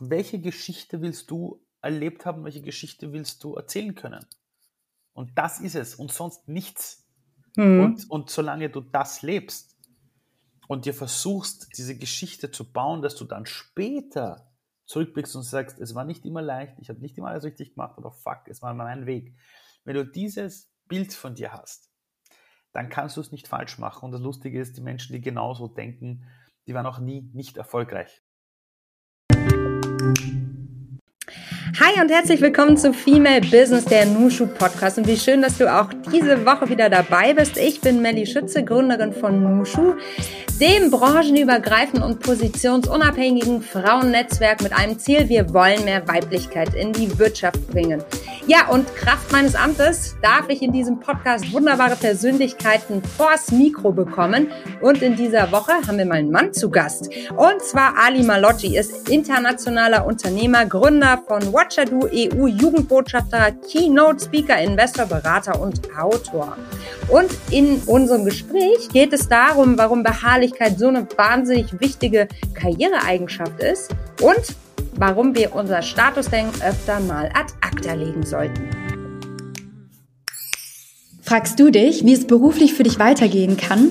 welche Geschichte willst du erlebt haben, welche Geschichte willst du erzählen können? Und das ist es und sonst nichts. Mhm. Und, und solange du das lebst und dir versuchst, diese Geschichte zu bauen, dass du dann später zurückblickst und sagst, es war nicht immer leicht, ich habe nicht immer alles richtig gemacht, aber fuck, es war mein Weg. Wenn du dieses Bild von dir hast, dann kannst du es nicht falsch machen. Und das Lustige ist, die Menschen, die genauso denken, die waren auch nie nicht erfolgreich. Hi und herzlich willkommen zu Female Business, der Nushu Podcast. Und wie schön, dass du auch diese Woche wieder dabei bist. Ich bin Melly Schütze, Gründerin von Nushu, dem branchenübergreifenden und positionsunabhängigen Frauennetzwerk mit einem Ziel. Wir wollen mehr Weiblichkeit in die Wirtschaft bringen. Ja, und Kraft meines Amtes darf ich in diesem Podcast wunderbare Persönlichkeiten vors Mikro bekommen. Und in dieser Woche haben wir mal einen Mann zu Gast. Und zwar Ali Malotti ist internationaler Unternehmer, Gründer von Watchadu EU, Jugendbotschafter, Keynote Speaker, Investor, Berater und Autor. Und in unserem Gespräch geht es darum, warum Beharrlichkeit so eine wahnsinnig wichtige Karriereeigenschaft ist und warum wir unser Statusdenken öfter mal ad acta legen sollten. Fragst du dich, wie es beruflich für dich weitergehen kann?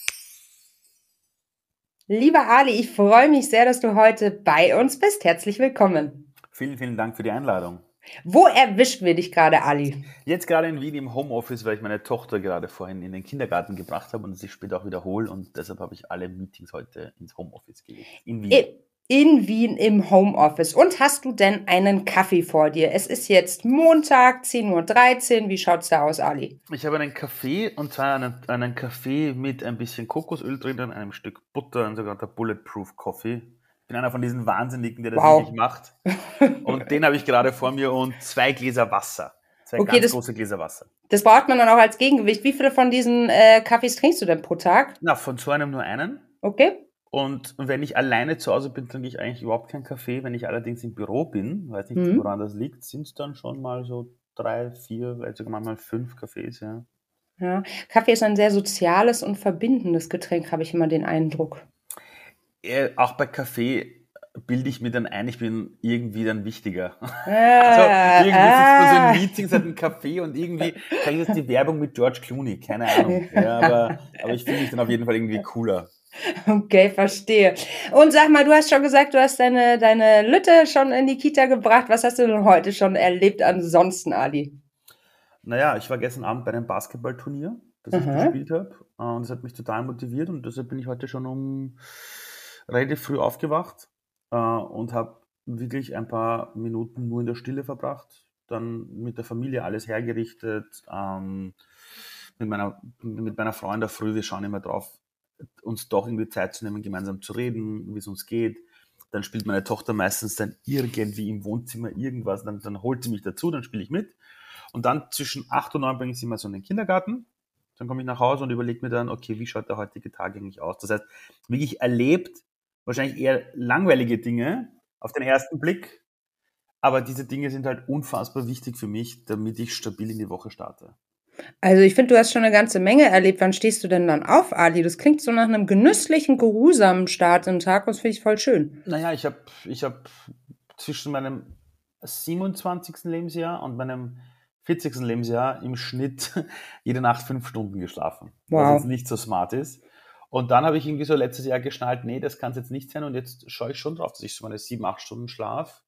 Lieber Ali, ich freue mich sehr, dass du heute bei uns bist. Herzlich willkommen. Vielen, vielen Dank für die Einladung. Wo erwischt wir dich gerade, Ali? Jetzt gerade in Wien im Homeoffice, weil ich meine Tochter gerade vorhin in den Kindergarten gebracht habe und sie später auch wiederhole und deshalb habe ich alle Meetings heute ins Homeoffice gelegt. In Wien in Wien im Homeoffice. Und hast du denn einen Kaffee vor dir? Es ist jetzt Montag, 10.13 Uhr. Wie schaut's da aus, Ali? Ich habe einen Kaffee und zwar einen, einen Kaffee mit ein bisschen Kokosöl drinnen, einem Stück Butter und sogar der Bulletproof Coffee. Ich bin einer von diesen Wahnsinnigen, der das wow. wirklich macht. Und den habe ich gerade vor mir und zwei Gläser Wasser. Zwei okay, ganz das, große Gläser Wasser. Das braucht man dann auch als Gegengewicht. Wie viele von diesen äh, Kaffees trinkst du denn pro Tag? Na, von so einem nur einen. Okay. Und wenn ich alleine zu Hause bin, trinke ich eigentlich überhaupt keinen Kaffee. Wenn ich allerdings im Büro bin, weiß nicht, mhm. woran das liegt, sind es dann schon mal so drei, vier, vielleicht sogar manchmal fünf Kaffees, ja. Ja, Kaffee ist ein sehr soziales und verbindendes Getränk, habe ich immer den Eindruck. Ja, auch bei Kaffee bilde ich mir dann ein, ich bin irgendwie dann wichtiger. Ah, also irgendwie ah. sitzt man so in Meetings, hat einen Kaffee und irgendwie kann ich jetzt die Werbung mit George Clooney, keine Ahnung. Ja, aber, aber ich finde mich dann auf jeden Fall irgendwie cooler. Okay, verstehe. Und sag mal, du hast schon gesagt, du hast deine, deine Lütte schon in die Kita gebracht. Was hast du denn heute schon erlebt ansonsten, Ali? Naja, ich war gestern Abend bei einem Basketballturnier, das ich gespielt habe. Und das hat mich total motiviert und deshalb bin ich heute schon um relativ früh aufgewacht äh, und habe wirklich ein paar Minuten nur in der Stille verbracht. Dann mit der Familie alles hergerichtet. Ähm, mit meiner, mit meiner Frau in der Früh, wir schauen immer drauf, uns doch irgendwie Zeit zu nehmen, gemeinsam zu reden, wie es uns geht. Dann spielt meine Tochter meistens dann irgendwie im Wohnzimmer irgendwas, dann, dann holt sie mich dazu, dann spiele ich mit. Und dann zwischen acht und neun bringe ich sie mal so in den Kindergarten. dann komme ich nach Hause und überlege mir dann, okay, wie schaut der heutige Tag eigentlich aus? Das heißt, wirklich erlebt, wahrscheinlich eher langweilige Dinge auf den ersten Blick, aber diese Dinge sind halt unfassbar wichtig für mich, damit ich stabil in die Woche starte. Also ich finde, du hast schon eine ganze Menge erlebt. Wann stehst du denn dann auf, Ali? Das klingt so nach einem genüsslichen, geruhsamen Start in den Tag und das finde ich voll schön. Naja, ich habe ich hab zwischen meinem 27. Lebensjahr und meinem 40. Lebensjahr im Schnitt jede Nacht fünf Stunden geschlafen. Wow. Was jetzt nicht so smart ist. Und dann habe ich irgendwie so letztes Jahr geschnallt, nee, das kann es jetzt nicht sein. Und jetzt schaue ich schon drauf, dass ich so meine sieben, acht Stunden schlaf.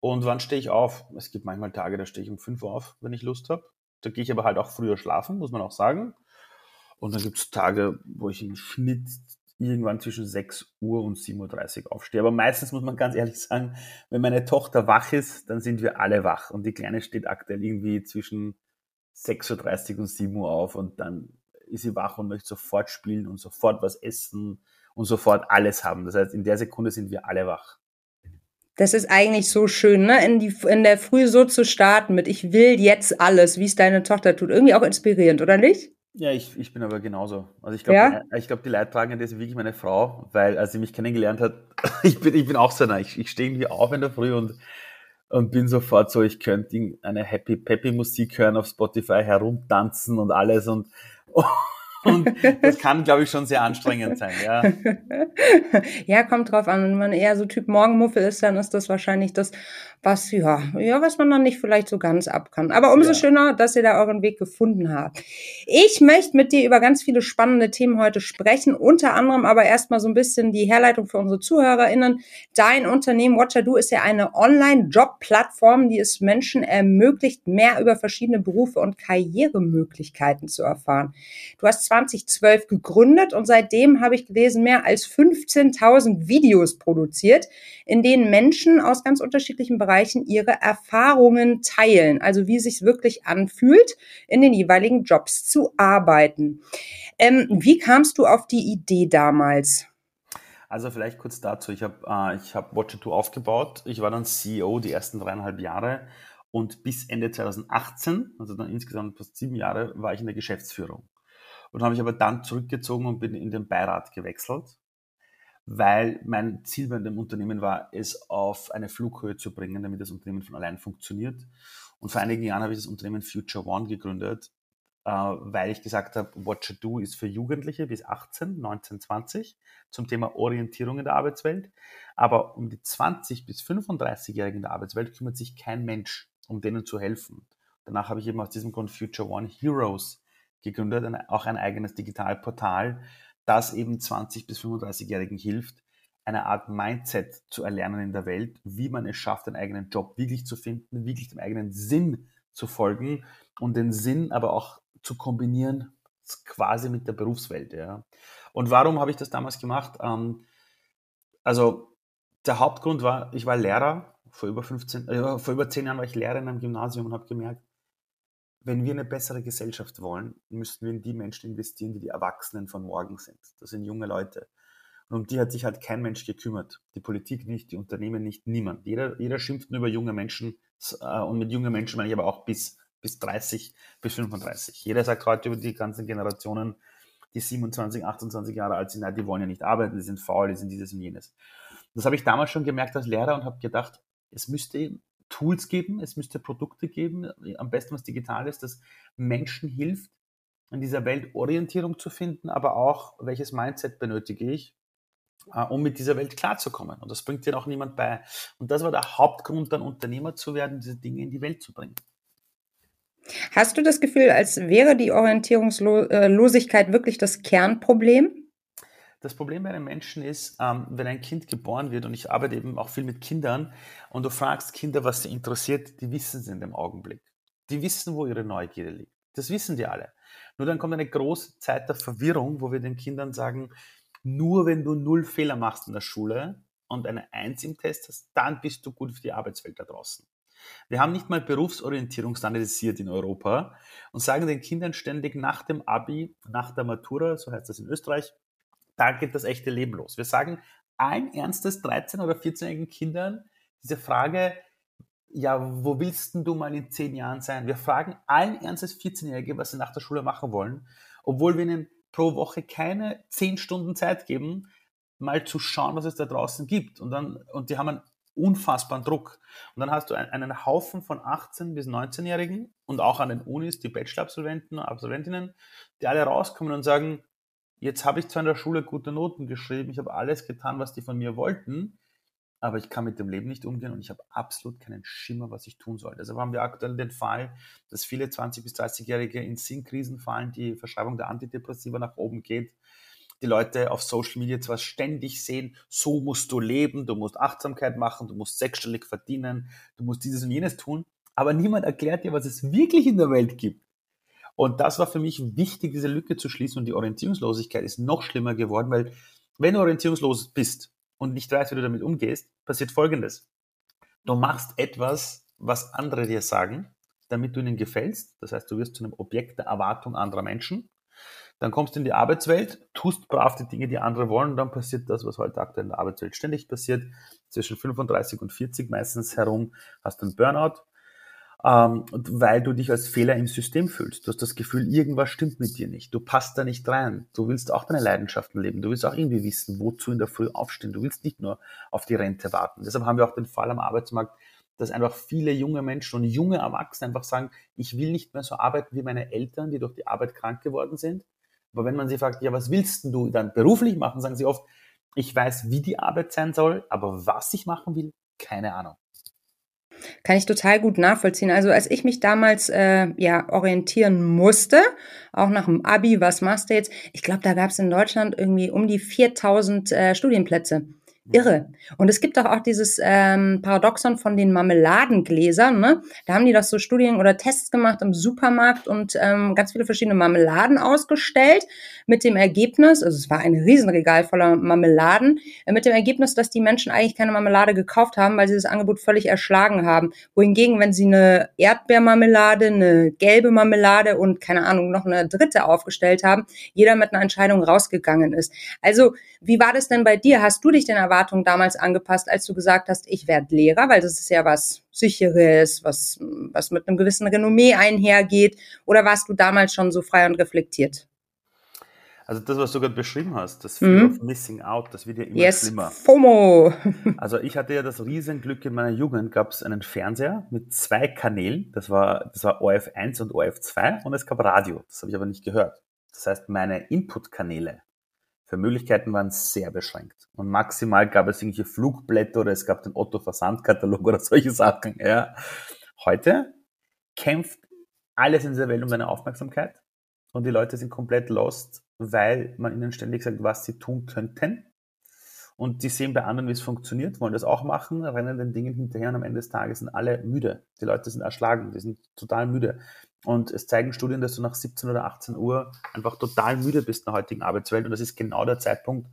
Und wann stehe ich auf? Es gibt manchmal Tage, da stehe ich um fünf Uhr auf, wenn ich Lust habe. Da gehe ich aber halt auch früher schlafen, muss man auch sagen. Und dann gibt es Tage, wo ich im Schnitt irgendwann zwischen 6 Uhr und 7.30 Uhr aufstehe. Aber meistens muss man ganz ehrlich sagen, wenn meine Tochter wach ist, dann sind wir alle wach. Und die Kleine steht aktuell irgendwie zwischen 6.30 Uhr und 7 Uhr auf und dann ist sie wach und möchte sofort spielen und sofort was essen und sofort alles haben. Das heißt, in der Sekunde sind wir alle wach. Das ist eigentlich so schön, ne? In, die, in der Früh so zu starten mit Ich will jetzt alles, wie es deine Tochter tut. Irgendwie auch inspirierend, oder nicht? Ja, ich, ich bin aber genauso. Also ich glaube, ja? ich glaube, die Leidtragende ist wirklich meine Frau, weil als sie mich kennengelernt hat, ich bin, ich bin auch so einer. Ich, ich stehe irgendwie auf in der Früh und, und bin sofort so, ich könnte eine Happy Peppy Musik hören auf Spotify, herumtanzen und alles und, und das kann, glaube ich, schon sehr anstrengend sein, ja. ja, kommt drauf an. Wenn man eher so Typ Morgenmuffel ist, dann ist das wahrscheinlich das, was, ja, ja, was man dann nicht vielleicht so ganz ab kann. Aber umso ja. schöner, dass ihr da euren Weg gefunden habt. Ich möchte mit dir über ganz viele spannende Themen heute sprechen, unter anderem aber erstmal so ein bisschen die Herleitung für unsere ZuhörerInnen. Dein Unternehmen Watcher Do ist ja eine Online-Job-Plattform, die es Menschen ermöglicht, mehr über verschiedene Berufe und Karrieremöglichkeiten zu erfahren. Du hast 2012 gegründet und seitdem habe ich gelesen, mehr als 15.000 Videos produziert, in denen Menschen aus ganz unterschiedlichen Bereichen ihre Erfahrungen teilen, also wie es sich wirklich anfühlt, in den jeweiligen Jobs zu arbeiten. Ähm, wie kamst du auf die Idee damals? Also vielleicht kurz dazu. Ich habe äh, ich hab Watch2 aufgebaut. Ich war dann CEO die ersten dreieinhalb Jahre und bis Ende 2018, also dann insgesamt fast sieben Jahre, war ich in der Geschäftsführung. Und habe mich aber dann zurückgezogen und bin in den Beirat gewechselt, weil mein Ziel bei dem Unternehmen war, es auf eine Flughöhe zu bringen, damit das Unternehmen von allein funktioniert. Und vor einigen Jahren habe ich das Unternehmen Future One gegründet, äh, weil ich gesagt habe, What You Do ist für Jugendliche bis 18, 19, 20 zum Thema Orientierung in der Arbeitswelt. Aber um die 20 bis 35-Jährigen in der Arbeitswelt kümmert sich kein Mensch, um denen zu helfen. Danach habe ich eben aus diesem Grund Future One Heroes gegründet, auch ein eigenes Digitalportal, das eben 20 bis 35-Jährigen hilft, eine Art Mindset zu erlernen in der Welt, wie man es schafft, einen eigenen Job wirklich zu finden, wirklich dem eigenen Sinn zu folgen und den Sinn aber auch zu kombinieren quasi mit der Berufswelt. Ja. Und warum habe ich das damals gemacht? Ähm, also der Hauptgrund war, ich war Lehrer, vor über 15, äh, vor über 10 Jahren war ich Lehrer in einem Gymnasium und habe gemerkt, wenn wir eine bessere Gesellschaft wollen, müssen wir in die Menschen investieren, die die Erwachsenen von morgen sind. Das sind junge Leute. Und um die hat sich halt kein Mensch gekümmert. Die Politik nicht, die Unternehmen nicht, niemand. Jeder, jeder schimpft nur über junge Menschen. Äh, und mit jungen Menschen meine ich aber auch bis, bis 30, bis 35. Jeder sagt heute über die ganzen Generationen, die 27, 28 Jahre alt sind, nein, die wollen ja nicht arbeiten, die sind faul, die sind dieses und jenes. Das habe ich damals schon gemerkt als Lehrer und habe gedacht, es müsste Tools geben, es müsste Produkte geben, am besten was digital ist, das Menschen hilft, in dieser Welt Orientierung zu finden, aber auch, welches Mindset benötige ich, äh, um mit dieser Welt klarzukommen. Und das bringt dir auch niemand bei. Und das war der Hauptgrund, dann Unternehmer zu werden, diese Dinge in die Welt zu bringen. Hast du das Gefühl, als wäre die Orientierungslosigkeit wirklich das Kernproblem? Das Problem bei einem Menschen ist, ähm, wenn ein Kind geboren wird, und ich arbeite eben auch viel mit Kindern, und du fragst Kinder, was sie interessiert, die wissen es in dem Augenblick. Die wissen, wo ihre Neugierde liegt. Das wissen die alle. Nur dann kommt eine große Zeit der Verwirrung, wo wir den Kindern sagen, nur wenn du null Fehler machst in der Schule und eine Eins im Test hast, dann bist du gut für die Arbeitswelt da draußen. Wir haben nicht mal Berufsorientierung standardisiert in Europa und sagen den Kindern ständig nach dem Abi, nach der Matura, so heißt das in Österreich, da geht das echte Leben los. Wir sagen allen Ernstes 13- oder 14-jährigen Kindern diese Frage, ja, wo willst du mal in zehn Jahren sein? Wir fragen allen Ernstes 14-Jährige, was sie nach der Schule machen wollen, obwohl wir ihnen pro Woche keine zehn Stunden Zeit geben, mal zu schauen, was es da draußen gibt. Und dann, und die haben einen unfassbaren Druck. Und dann hast du einen Haufen von 18- bis 19-Jährigen und auch an den Unis, die Bachelor-Absolventen und Absolventinnen, die alle rauskommen und sagen, jetzt habe ich zwar in der Schule gute Noten geschrieben, ich habe alles getan, was die von mir wollten, aber ich kann mit dem Leben nicht umgehen und ich habe absolut keinen Schimmer, was ich tun soll. Deshalb haben wir aktuell den Fall, dass viele 20- bis 30-Jährige in Sinnkrisen fallen, die Verschreibung der Antidepressiva nach oben geht, die Leute auf Social Media zwar ständig sehen, so musst du leben, du musst Achtsamkeit machen, du musst sechsstellig verdienen, du musst dieses und jenes tun, aber niemand erklärt dir, was es wirklich in der Welt gibt. Und das war für mich wichtig, diese Lücke zu schließen und die Orientierungslosigkeit ist noch schlimmer geworden, weil wenn du orientierungslos bist und nicht weißt, wie du damit umgehst, passiert Folgendes. Du machst etwas, was andere dir sagen, damit du ihnen gefällst. Das heißt, du wirst zu einem Objekt der Erwartung anderer Menschen dann kommst du in die Arbeitswelt, tust brav die Dinge, die andere wollen, und dann passiert das, was heute aktuell in der Arbeitswelt ständig passiert. Zwischen 35 und 40 meistens herum hast du einen Burnout, ähm, weil du dich als Fehler im System fühlst. Du hast das Gefühl, irgendwas stimmt mit dir nicht. Du passt da nicht rein. Du willst auch deine Leidenschaften leben. Du willst auch irgendwie wissen, wozu in der Früh aufstehen. Du willst nicht nur auf die Rente warten. Deshalb haben wir auch den Fall am Arbeitsmarkt, dass einfach viele junge Menschen und junge Erwachsene einfach sagen, ich will nicht mehr so arbeiten wie meine Eltern, die durch die Arbeit krank geworden sind. Aber wenn man sie fragt, ja, was willst du dann beruflich machen, sagen sie oft, ich weiß, wie die Arbeit sein soll, aber was ich machen will, keine Ahnung. Kann ich total gut nachvollziehen. Also als ich mich damals äh, ja orientieren musste, auch nach dem Abi, was machst du jetzt? Ich glaube, da gab es in Deutschland irgendwie um die 4000 äh, Studienplätze. Irre. Und es gibt doch auch dieses ähm, Paradoxon von den Marmeladengläsern. Ne? Da haben die doch so Studien oder Tests gemacht im Supermarkt und ähm, ganz viele verschiedene Marmeladen ausgestellt mit dem Ergebnis, also es war ein Riesenregal voller Marmeladen, äh, mit dem Ergebnis, dass die Menschen eigentlich keine Marmelade gekauft haben, weil sie das Angebot völlig erschlagen haben. Wohingegen, wenn sie eine Erdbeermarmelade, eine gelbe Marmelade und keine Ahnung, noch eine dritte aufgestellt haben, jeder mit einer Entscheidung rausgegangen ist. Also, wie war das denn bei dir? Hast du dich denn Erwartungen damals angepasst, als du gesagt hast, ich werde Lehrer, weil das ist ja was Sicheres, was, was mit einem gewissen Renommee einhergeht? Oder warst du damals schon so frei und reflektiert? Also das, was du gerade beschrieben hast, das Fear mhm. of Missing Out, das wird ja immer yes, schlimmer. FOMO. also ich hatte ja das Riesenglück in meiner Jugend, gab es einen Fernseher mit zwei Kanälen, das war, das war ORF1 und ORF2 und es gab Radio, das habe ich aber nicht gehört. Das heißt, meine Inputkanäle für Möglichkeiten waren sehr beschränkt. Und maximal gab es irgendwelche Flugblätter oder es gab den Otto Versandkatalog oder solche Sachen. Ja. Heute kämpft alles in dieser Welt um deine Aufmerksamkeit und die Leute sind komplett lost, weil man ihnen ständig sagt, was sie tun könnten. Und die sehen bei anderen, wie es funktioniert, wollen das auch machen, rennen den Dingen hinterher und am Ende des Tages sind alle müde. Die Leute sind erschlagen, die sind total müde. Und es zeigen Studien, dass du nach 17 oder 18 Uhr einfach total müde bist in der heutigen Arbeitswelt. Und das ist genau der Zeitpunkt,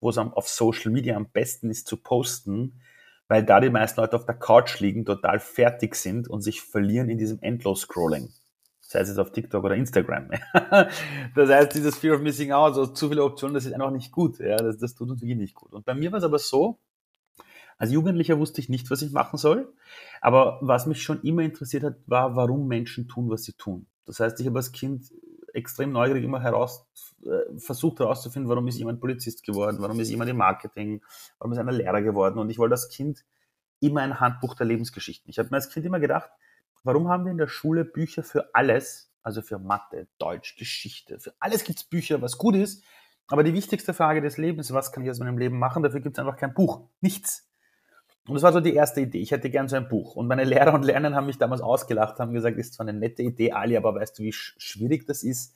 wo es auf Social Media am besten ist zu posten, weil da die meisten Leute auf der Couch liegen, total fertig sind und sich verlieren in diesem Endlos-Scrolling. Sei es jetzt auf TikTok oder Instagram. das heißt, dieses Fear of Missing Out, also zu viele Optionen, das ist einfach nicht gut. Ja, das, das tut uns wirklich nicht gut. Und bei mir war es aber so, als Jugendlicher wusste ich nicht, was ich machen soll. Aber was mich schon immer interessiert hat, war, warum Menschen tun, was sie tun. Das heißt, ich habe als Kind extrem neugierig immer heraus, äh, versucht herauszufinden, warum ist jemand Polizist geworden, warum ist jemand im Marketing, warum ist einer Lehrer geworden. Und ich wollte als Kind immer ein Handbuch der Lebensgeschichten. Ich habe mir als Kind immer gedacht, warum haben wir in der Schule Bücher für alles, also für Mathe, Deutsch, Geschichte, für alles gibt es Bücher, was gut ist. Aber die wichtigste Frage des Lebens, was kann ich aus meinem Leben machen, dafür gibt es einfach kein Buch. Nichts. Und das war so die erste Idee. Ich hätte gern so ein Buch. Und meine Lehrer und Lerner haben mich damals ausgelacht, haben gesagt, ist zwar eine nette Idee, Ali, aber weißt du, wie schwierig das ist,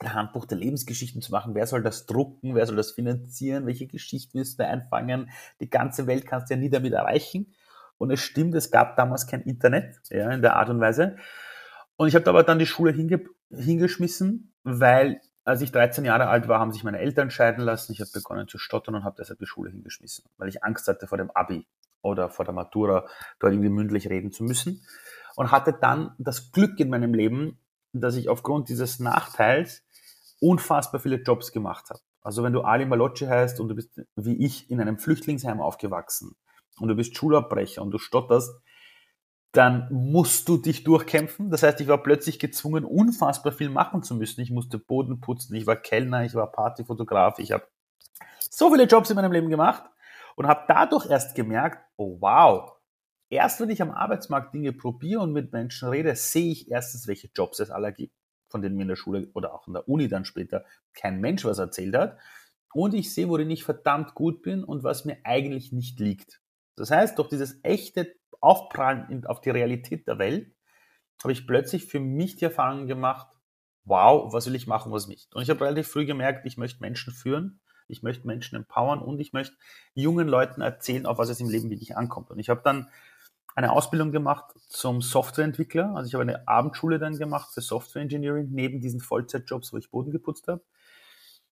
ein Handbuch der Lebensgeschichten zu machen? Wer soll das drucken? Wer soll das finanzieren? Welche Geschichten müssen wir einfangen? Die ganze Welt kannst du ja nie damit erreichen. Und es stimmt, es gab damals kein Internet, ja, in der Art und Weise. Und ich habe aber dann die Schule hinge hingeschmissen, weil als ich 13 Jahre alt war, haben sich meine Eltern scheiden lassen. Ich habe begonnen zu stottern und habe deshalb die Schule hingeschmissen, weil ich Angst hatte vor dem Abi oder vor der Matura dort irgendwie mündlich reden zu müssen. Und hatte dann das Glück in meinem Leben, dass ich aufgrund dieses Nachteils unfassbar viele Jobs gemacht habe. Also wenn du Ali Malocci heißt und du bist wie ich in einem Flüchtlingsheim aufgewachsen und du bist Schulabbrecher und du stotterst, dann musst du dich durchkämpfen. Das heißt, ich war plötzlich gezwungen, unfassbar viel machen zu müssen. Ich musste Boden putzen, ich war Kellner, ich war Partyfotograf, ich habe so viele Jobs in meinem Leben gemacht und habe dadurch erst gemerkt, oh wow, erst wenn ich am Arbeitsmarkt Dinge probiere und mit Menschen rede, sehe ich erstens, welche Jobs es aller gibt, von denen mir in der Schule oder auch in der Uni dann später kein Mensch was erzählt hat. Und ich sehe, worin ich verdammt gut bin und was mir eigentlich nicht liegt. Das heißt, durch dieses echte Aufprallen auf die Realität der Welt habe ich plötzlich für mich die Erfahrung gemacht, wow, was will ich machen, was nicht. Und ich habe relativ früh gemerkt, ich möchte Menschen führen, ich möchte Menschen empowern und ich möchte jungen Leuten erzählen, auf was es im Leben wirklich ankommt. Und ich habe dann eine Ausbildung gemacht zum Softwareentwickler. Also ich habe eine Abendschule dann gemacht für Software Engineering neben diesen Vollzeitjobs, wo ich Boden geputzt habe.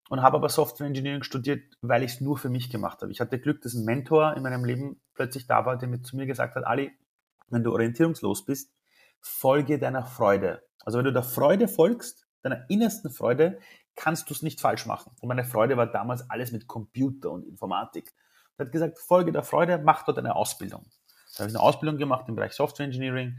Und habe aber Software Engineering studiert, weil ich es nur für mich gemacht habe. Ich hatte Glück, dass ein Mentor in meinem Leben plötzlich da war, der mit zu mir gesagt hat, Ali, wenn du orientierungslos bist, folge deiner Freude. Also wenn du der Freude folgst, deiner innersten Freude, kannst du es nicht falsch machen. Und meine Freude war damals alles mit Computer und Informatik. Er hat gesagt, folge der Freude, mach dort eine Ausbildung. Da habe ich eine Ausbildung gemacht im Bereich Software Engineering.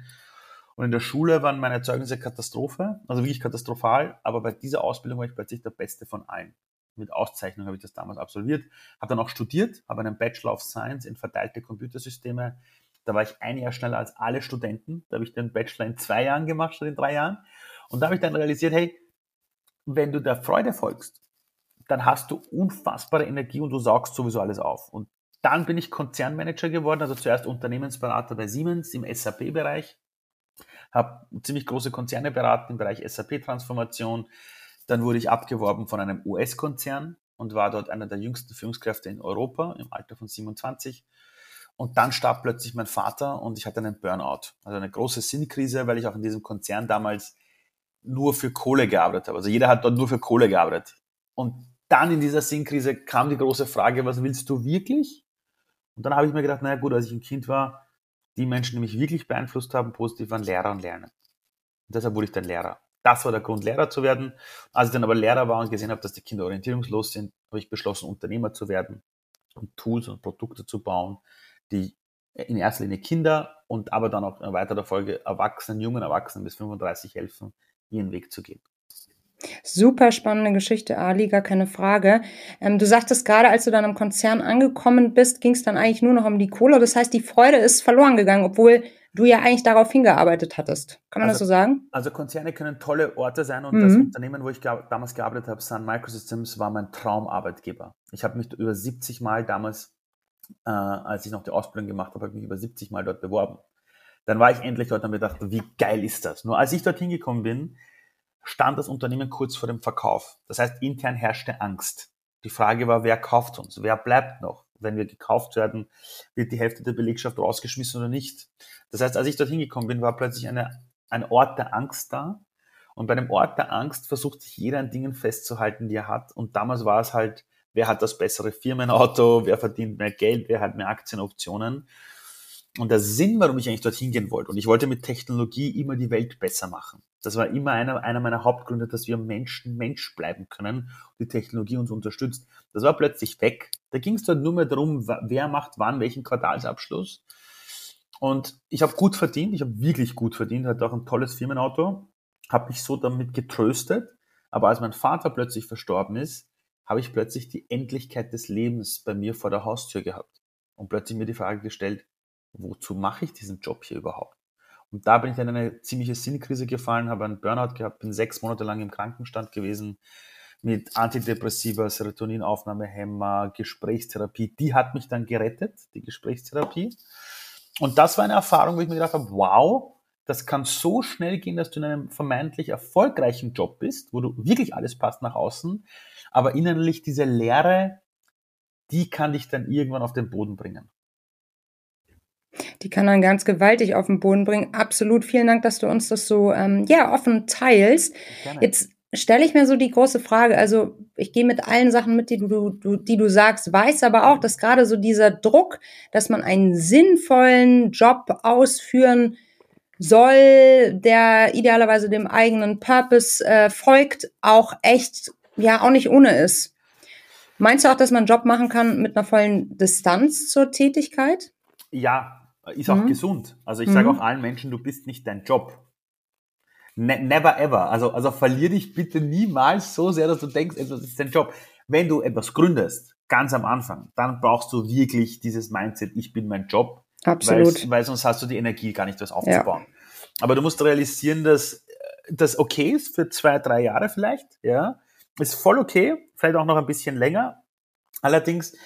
Und in der Schule waren meine Zeugnisse Katastrophe, also wirklich katastrophal. Aber bei dieser Ausbildung war ich plötzlich der Beste von allen. Mit Auszeichnung habe ich das damals absolviert. Habe dann auch studiert, habe einen Bachelor of Science in verteilte Computersysteme. Da war ich ein Jahr schneller als alle Studenten. Da habe ich den Bachelor in zwei Jahren gemacht statt in drei Jahren. Und da habe ich dann realisiert, hey, wenn du der Freude folgst, dann hast du unfassbare Energie und du saugst sowieso alles auf. Und dann bin ich Konzernmanager geworden, also zuerst Unternehmensberater bei Siemens im SAP-Bereich, habe ziemlich große Konzerne beraten im Bereich SAP-Transformation. Dann wurde ich abgeworben von einem US-Konzern und war dort einer der jüngsten Führungskräfte in Europa im Alter von 27. Und dann starb plötzlich mein Vater und ich hatte einen Burnout, also eine große Sinnkrise, weil ich auch in diesem Konzern damals nur für Kohle gearbeitet habe. Also jeder hat dort nur für Kohle gearbeitet. Und dann in dieser Sinnkrise kam die große Frage, was willst du wirklich? Und dann habe ich mir gedacht, naja gut, als ich ein Kind war, die Menschen, die mich wirklich beeinflusst haben, positiv waren Lehrer und Lernen. Und deshalb wurde ich dann Lehrer. Das war der Grund, Lehrer zu werden. Als ich dann aber Lehrer war und gesehen habe, dass die Kinder orientierungslos sind, habe ich beschlossen, Unternehmer zu werden und Tools und Produkte zu bauen, die in erster Linie Kinder und aber dann auch in weiterer Folge Erwachsenen, jungen Erwachsenen bis 35 helfen, ihren Weg zu gehen. Super spannende Geschichte, Ali, gar keine Frage. Ähm, du sagtest gerade, als du dann im Konzern angekommen bist, ging es dann eigentlich nur noch um die Kohle. Das heißt, die Freude ist verloren gegangen, obwohl du ja eigentlich darauf hingearbeitet hattest. Kann man also, das so sagen? Also Konzerne können tolle Orte sein und mhm. das Unternehmen, wo ich damals gearbeitet habe, Sun Microsystems, war mein Traumarbeitgeber. Ich habe mich über 70 Mal damals, äh, als ich noch die Ausbildung gemacht habe, habe ich mich über 70 Mal dort beworben. Dann war ich endlich dort und habe gedacht, wie geil ist das? Nur als ich dort hingekommen bin, stand das Unternehmen kurz vor dem Verkauf. Das heißt, intern herrschte Angst. Die Frage war, wer kauft uns? Wer bleibt noch? Wenn wir gekauft werden, wird die Hälfte der Belegschaft rausgeschmissen oder nicht? Das heißt, als ich dort hingekommen bin, war plötzlich eine, ein Ort der Angst da. Und bei dem Ort der Angst versucht sich jeder an Dingen festzuhalten, die er hat. Und damals war es halt, wer hat das bessere Firmenauto, wer verdient mehr Geld, wer hat mehr Aktienoptionen. Und der Sinn, warum ich eigentlich dorthin gehen wollte, und ich wollte mit Technologie immer die Welt besser machen. Das war immer einer, einer meiner Hauptgründe, dass wir Menschen Mensch bleiben können und die Technologie uns unterstützt. Das war plötzlich weg. Da ging es dann nur mehr darum, wer macht wann welchen Quartalsabschluss. Und ich habe gut verdient, ich habe wirklich gut verdient, hatte auch ein tolles Firmenauto, habe mich so damit getröstet. Aber als mein Vater plötzlich verstorben ist, habe ich plötzlich die Endlichkeit des Lebens bei mir vor der Haustür gehabt. Und plötzlich mir die Frage gestellt, wozu mache ich diesen Job hier überhaupt? Und da bin ich in eine ziemliche Sinnkrise gefallen, habe einen Burnout gehabt, bin sechs Monate lang im Krankenstand gewesen mit Antidepressiva, Serotoninaufnahmehemmer, Gesprächstherapie. Die hat mich dann gerettet, die Gesprächstherapie. Und das war eine Erfahrung, wo ich mir gedacht habe, wow, das kann so schnell gehen, dass du in einem vermeintlich erfolgreichen Job bist, wo du wirklich alles passt nach außen, aber innerlich diese Leere, die kann dich dann irgendwann auf den Boden bringen. Die kann dann ganz gewaltig auf den Boden bringen. Absolut. Vielen Dank, dass du uns das so ähm, ja offen teilst. Gerne. Jetzt stelle ich mir so die große Frage. Also ich gehe mit allen Sachen mit, die du, du, die du sagst, weiß aber auch, dass gerade so dieser Druck, dass man einen sinnvollen Job ausführen soll, der idealerweise dem eigenen Purpose äh, folgt, auch echt ja auch nicht ohne ist. Meinst du auch, dass man einen Job machen kann mit einer vollen Distanz zur Tätigkeit? Ja, ist auch mhm. gesund. Also ich sage mhm. auch allen Menschen, du bist nicht dein Job. Ne never ever. Also, also verlier dich bitte niemals so sehr, dass du denkst, etwas ist dein Job. Wenn du etwas gründest, ganz am Anfang, dann brauchst du wirklich dieses Mindset, ich bin mein Job. Absolut. Weil, sonst hast du die Energie gar nicht, das aufzubauen. Ja. Aber du musst realisieren, dass das okay ist für zwei, drei Jahre vielleicht, ja. Ist voll okay, vielleicht auch noch ein bisschen länger. Allerdings,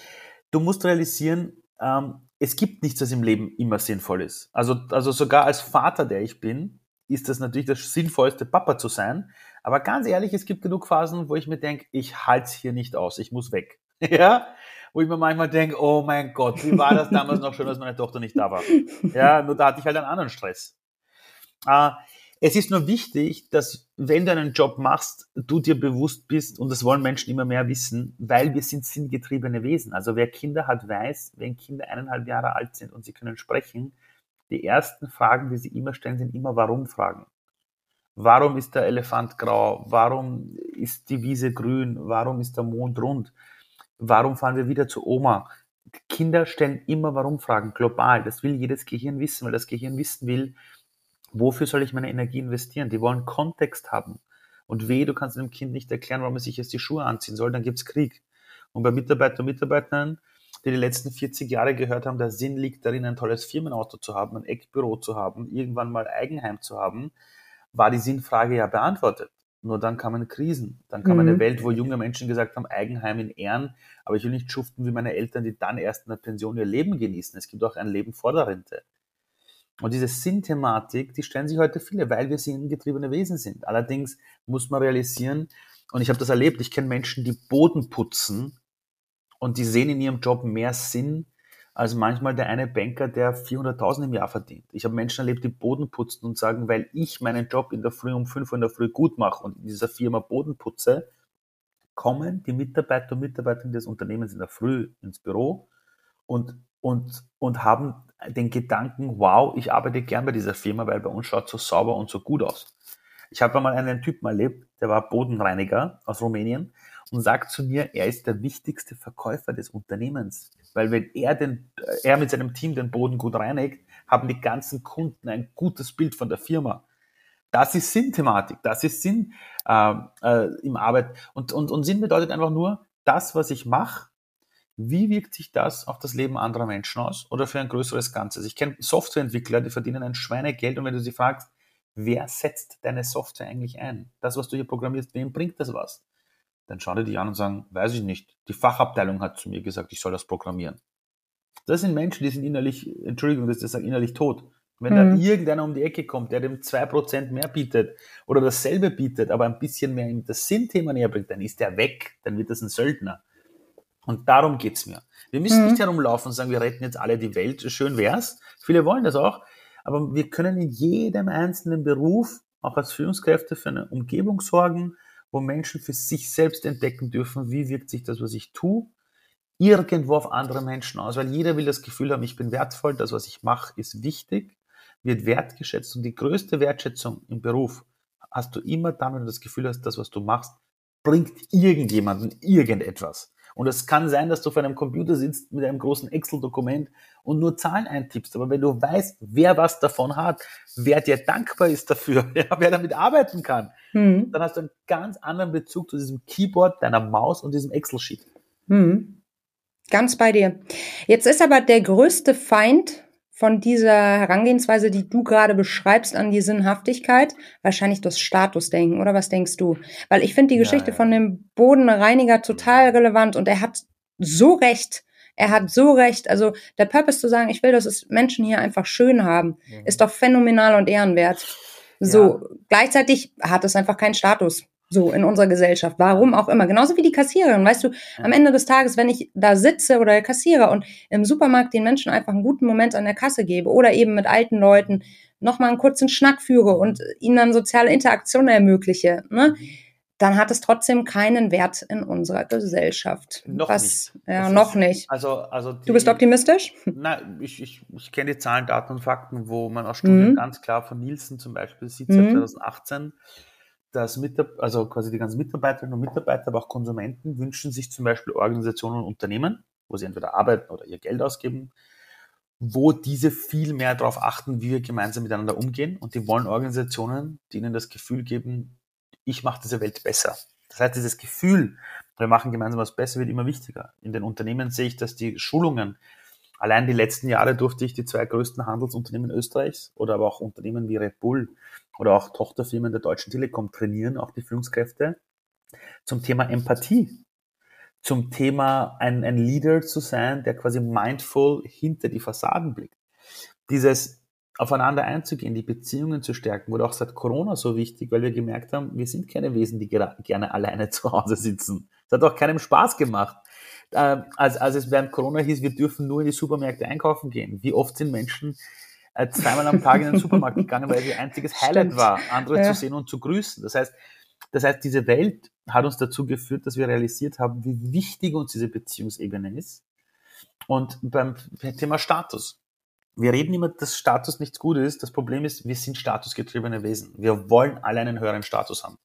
du musst realisieren, ähm, es gibt nichts, was im Leben immer sinnvoll ist. Also, also sogar als Vater, der ich bin, ist das natürlich das sinnvollste, Papa zu sein. Aber ganz ehrlich, es gibt genug Phasen, wo ich mir denke, ich halte es hier nicht aus, ich muss weg. ja, wo ich mir manchmal denke, oh mein Gott, wie war das damals noch schön, als meine Tochter nicht da war. Ja, nur da hatte ich halt einen anderen Stress. Äh, es ist nur wichtig, dass wenn du einen Job machst, du dir bewusst bist, und das wollen Menschen immer mehr wissen, weil wir sind sinngetriebene Wesen. Also wer Kinder hat, weiß, wenn Kinder eineinhalb Jahre alt sind und sie können sprechen, die ersten Fragen, die sie immer stellen, sind immer Warum-Fragen. Warum ist der Elefant grau? Warum ist die Wiese grün? Warum ist der Mond rund? Warum fahren wir wieder zu Oma? Kinder stellen immer Warum-Fragen global. Das will jedes Gehirn wissen, weil das Gehirn wissen will, wofür soll ich meine Energie investieren? Die wollen Kontext haben. Und weh, du kannst einem Kind nicht erklären, warum es sich jetzt die Schuhe anziehen soll, dann gibt's Krieg. Und bei Mitarbeiter und Mitarbeitern, die die letzten 40 Jahre gehört haben, der Sinn liegt darin, ein tolles Firmenauto zu haben, ein Eckbüro zu haben, irgendwann mal Eigenheim zu haben, war die Sinnfrage ja beantwortet. Nur dann kamen Krisen. Dann kam mhm. eine Welt, wo junge Menschen gesagt haben, Eigenheim in Ehren, aber ich will nicht schuften wie meine Eltern, die dann erst in der Pension ihr Leben genießen. Es gibt auch ein Leben vor der Rente. Und diese Sinnthematik, die stellen sich heute viele, weil wir sinngetriebene Wesen sind. Allerdings muss man realisieren, und ich habe das erlebt, ich kenne Menschen, die Boden putzen und die sehen in ihrem Job mehr Sinn als manchmal der eine Banker, der 400.000 im Jahr verdient. Ich habe Menschen erlebt, die Boden putzen und sagen, weil ich meinen Job in der Früh um 5 Uhr in der Früh gut mache und in dieser Firma Boden putze, kommen die Mitarbeiter und Mitarbeiterinnen des Unternehmens in der Früh ins Büro und, und, und haben den Gedanken, wow, ich arbeite gern bei dieser Firma, weil bei uns schaut so sauber und so gut aus. Ich habe einmal einen Typen erlebt, der war Bodenreiniger aus Rumänien und sagt zu mir, er ist der wichtigste Verkäufer des Unternehmens. Weil wenn er, den, er mit seinem Team den Boden gut reinigt, haben die ganzen Kunden ein gutes Bild von der Firma. Das ist Sinnthematik, das ist Sinn äh, äh, im Arbeit. Und, und, und Sinn bedeutet einfach nur, das, was ich mache, wie wirkt sich das auf das Leben anderer Menschen aus oder für ein größeres Ganzes? Ich kenne Softwareentwickler, die verdienen ein Schweinegeld und wenn du sie fragst, wer setzt deine Software eigentlich ein? Das, was du hier programmierst, wem bringt das was? Dann schauen die dich an und sagen, weiß ich nicht. Die Fachabteilung hat zu mir gesagt, ich soll das programmieren. Das sind Menschen, die sind innerlich, Entschuldigung, das ist innerlich tot. Wenn mhm. da irgendeiner um die Ecke kommt, der dem 2% mehr bietet oder dasselbe bietet, aber ein bisschen mehr ihm das Sinnthema näher bringt, dann ist der weg, dann wird das ein Söldner. Und darum geht's mir. Wir müssen mhm. nicht herumlaufen und sagen, wir retten jetzt alle die Welt. Schön wär's. Viele wollen das auch. Aber wir können in jedem einzelnen Beruf, auch als Führungskräfte, für eine Umgebung sorgen, wo Menschen für sich selbst entdecken dürfen, wie wirkt sich das, was ich tue, irgendwo auf andere Menschen aus. Weil jeder will das Gefühl haben, ich bin wertvoll, das, was ich mache, ist wichtig, wird wertgeschätzt. Und die größte Wertschätzung im Beruf hast du immer dann, wenn du das Gefühl hast, das, was du machst, bringt irgendjemanden irgendetwas. Und es kann sein, dass du vor einem Computer sitzt mit einem großen Excel-Dokument und nur Zahlen eintippst. Aber wenn du weißt, wer was davon hat, wer dir dankbar ist dafür, ja, wer damit arbeiten kann, mhm. dann hast du einen ganz anderen Bezug zu diesem Keyboard, deiner Maus und diesem Excel-Sheet. Mhm. Ganz bei dir. Jetzt ist aber der größte Feind von dieser Herangehensweise, die du gerade beschreibst an die Sinnhaftigkeit, wahrscheinlich das Statusdenken, oder was denkst du? Weil ich finde die Geschichte ja, ja. von dem Bodenreiniger total relevant und er hat so recht. Er hat so recht. Also der Purpose zu sagen, ich will, dass es Menschen hier einfach schön haben, mhm. ist doch phänomenal und ehrenwert. So, ja. gleichzeitig hat es einfach keinen Status. So in unserer Gesellschaft. Warum auch immer. Genauso wie die Kassiererin. Weißt du, am Ende des Tages, wenn ich da sitze oder der Kassierer und im Supermarkt den Menschen einfach einen guten Moment an der Kasse gebe oder eben mit alten Leuten nochmal einen kurzen Schnack führe und ihnen dann soziale Interaktion ermögliche, ne? dann hat es trotzdem keinen Wert in unserer Gesellschaft. Noch Was, nicht. Ja, das noch ist, nicht. Also, also die, du bist optimistisch? Nein, ich, ich, ich kenne die Zahlen, Daten und Fakten, wo man aus Studien mhm. ganz klar von Nielsen zum Beispiel sieht, seit mhm. 2018 dass Mitab also quasi die ganzen Mitarbeiterinnen und Mitarbeiter, aber auch Konsumenten wünschen sich zum Beispiel Organisationen und Unternehmen, wo sie entweder arbeiten oder ihr Geld ausgeben, wo diese viel mehr darauf achten, wie wir gemeinsam miteinander umgehen. Und die wollen Organisationen, die ihnen das Gefühl geben, ich mache diese Welt besser. Das heißt, dieses Gefühl, wir machen gemeinsam was besser, wird immer wichtiger. In den Unternehmen sehe ich, dass die Schulungen, allein die letzten Jahre durfte ich die zwei größten Handelsunternehmen Österreichs oder aber auch Unternehmen wie Red Bull oder auch Tochterfirmen der Deutschen Telekom trainieren, auch die Führungskräfte, zum Thema Empathie, zum Thema ein, ein Leader zu sein, der quasi mindful hinter die Fassaden blickt. Dieses aufeinander einzugehen, die Beziehungen zu stärken, wurde auch seit Corona so wichtig, weil wir gemerkt haben, wir sind keine Wesen, die gerne alleine zu Hause sitzen. Es hat auch keinem Spaß gemacht. Ähm, als, als es während Corona hieß, wir dürfen nur in die Supermärkte einkaufen gehen. Wie oft sind Menschen äh, zweimal am Tag in den Supermarkt gegangen, weil es ihr einziges Highlight war, andere ja. zu sehen und zu grüßen. Das heißt, das heißt, diese Welt hat uns dazu geführt, dass wir realisiert haben, wie wichtig uns diese Beziehungsebene ist. Und beim Thema Status. Wir reden immer, dass Status nichts Gutes ist. Das Problem ist, wir sind statusgetriebene Wesen. Wir wollen alle einen höheren Status haben.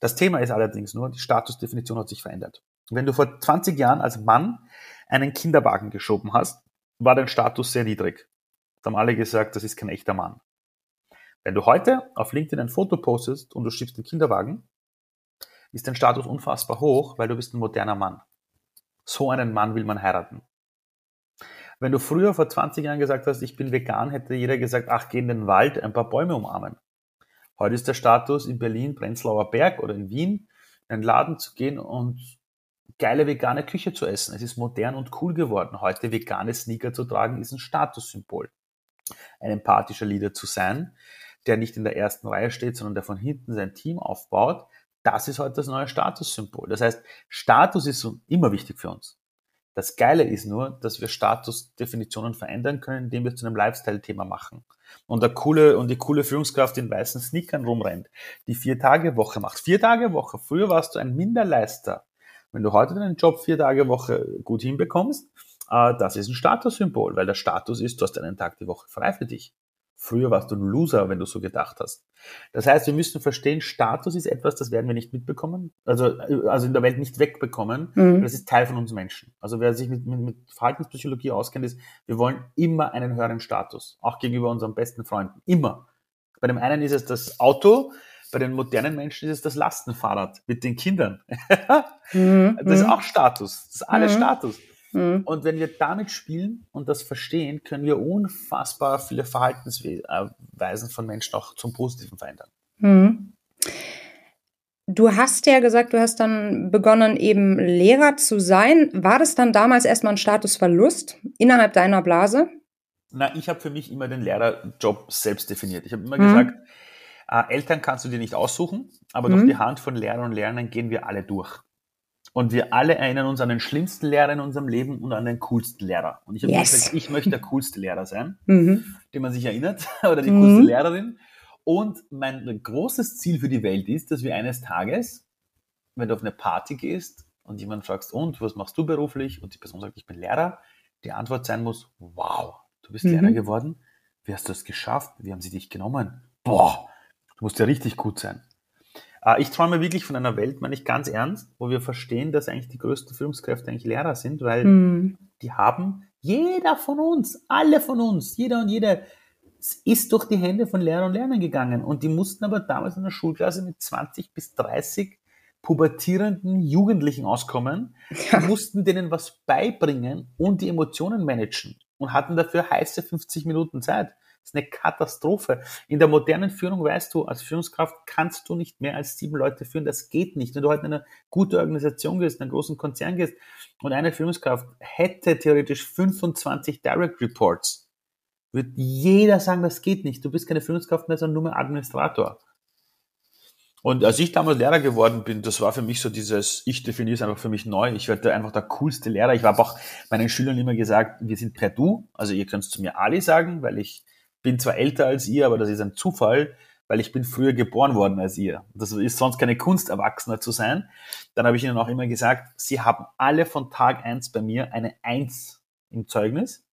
Das Thema ist allerdings nur, die Statusdefinition hat sich verändert. Wenn du vor 20 Jahren als Mann einen Kinderwagen geschoben hast, war dein Status sehr niedrig. Haben alle gesagt, das ist kein echter Mann. Wenn du heute auf LinkedIn ein Foto postest und du schiebst den Kinderwagen, ist dein Status unfassbar hoch, weil du bist ein moderner Mann. So einen Mann will man heiraten. Wenn du früher vor 20 Jahren gesagt hast, ich bin vegan, hätte jeder gesagt, ach, geh in den Wald, ein paar Bäume umarmen. Heute ist der Status in Berlin, Prenzlauer Berg oder in Wien, in einen Laden zu gehen und geile vegane Küche zu essen. Es ist modern und cool geworden. Heute vegane Sneaker zu tragen, ist ein Statussymbol. Ein empathischer Leader zu sein, der nicht in der ersten Reihe steht, sondern der von hinten sein Team aufbaut, das ist heute das neue Statussymbol. Das heißt, Status ist immer wichtig für uns. Das Geile ist nur, dass wir Statusdefinitionen verändern können, indem wir es zu einem Lifestyle-Thema machen. Und der coole, und die coole Führungskraft in weißen Sneakern rumrennt, die vier Tage Woche macht. Vier Tage Woche. Früher warst du ein Minderleister. Wenn du heute deinen Job vier Tage Woche gut hinbekommst, äh, das ist ein Statussymbol, weil der Status ist, du hast einen Tag die Woche frei für dich. Früher warst du ein Loser, wenn du so gedacht hast. Das heißt, wir müssen verstehen, Status ist etwas, das werden wir nicht mitbekommen, also, also in der Welt nicht wegbekommen. Mhm. Das ist Teil von uns Menschen. Also wer sich mit, mit, mit Verhaltenspsychologie auskennt, ist, wir wollen immer einen höheren Status, auch gegenüber unseren besten Freunden. Immer. Bei dem einen ist es das Auto, bei den modernen Menschen ist es das Lastenfahrrad mit den Kindern. mhm. Das ist mhm. auch Status. Das ist alles mhm. Status. Mhm. Und wenn wir damit spielen und das verstehen, können wir unfassbar viele Verhaltensweisen von Menschen auch zum Positiven verändern. Mhm. Du hast ja gesagt, du hast dann begonnen, eben Lehrer zu sein. War das dann damals erstmal ein Statusverlust innerhalb deiner Blase? Na, ich habe für mich immer den Lehrerjob selbst definiert. Ich habe immer mhm. gesagt, äh, Eltern kannst du dir nicht aussuchen, aber mhm. durch die Hand von Lehrern und Lernern gehen wir alle durch. Und wir alle erinnern uns an den schlimmsten Lehrer in unserem Leben und an den coolsten Lehrer. Und ich habe yes. gesagt, ich möchte der coolste Lehrer sein, mhm. den man sich erinnert, oder die mhm. coolste Lehrerin. Und mein großes Ziel für die Welt ist, dass wir eines Tages, wenn du auf eine Party gehst und jemand fragst, und was machst du beruflich? Und die Person sagt, ich bin Lehrer, die Antwort sein muss, wow, du bist mhm. Lehrer geworden? Wie hast du das geschafft? Wie haben sie dich genommen? Boah, du musst ja richtig gut sein. Äh, ich träume wirklich von einer Welt, meine ich ganz ernst, wo wir verstehen, dass eigentlich die größten Führungskräfte eigentlich Lehrer sind, weil mhm. die haben jeder von uns, alle von uns, jeder und jede ist durch die Hände von Lehrern und Lernern gegangen. Und die mussten aber damals in der Schulklasse mit 20 bis 30 pubertierenden Jugendlichen auskommen. Ja. Die mussten denen was beibringen und die Emotionen managen und hatten dafür heiße 50 Minuten Zeit. Ist eine Katastrophe. In der modernen Führung weißt du, als Führungskraft kannst du nicht mehr als sieben Leute führen. Das geht nicht. Wenn du heute in eine gute Organisation gehst, in einen großen Konzern gehst und eine Führungskraft hätte theoretisch 25 Direct Reports, wird jeder sagen, das geht nicht. Du bist keine Führungskraft mehr, sondern nur mehr Administrator. Und als ich damals Lehrer geworden bin, das war für mich so dieses, ich definiere es einfach für mich neu. Ich werde einfach der coolste Lehrer. Ich habe auch meinen Schülern immer gesagt, wir sind per Du. Also ihr könnt es zu mir Ali sagen, weil ich bin zwar älter als ihr, aber das ist ein Zufall, weil ich bin früher geboren worden als ihr. Das ist sonst keine Kunst, Erwachsener zu sein. Dann habe ich ihnen auch immer gesagt, sie haben alle von Tag eins bei mir eine Eins im Zeugnis.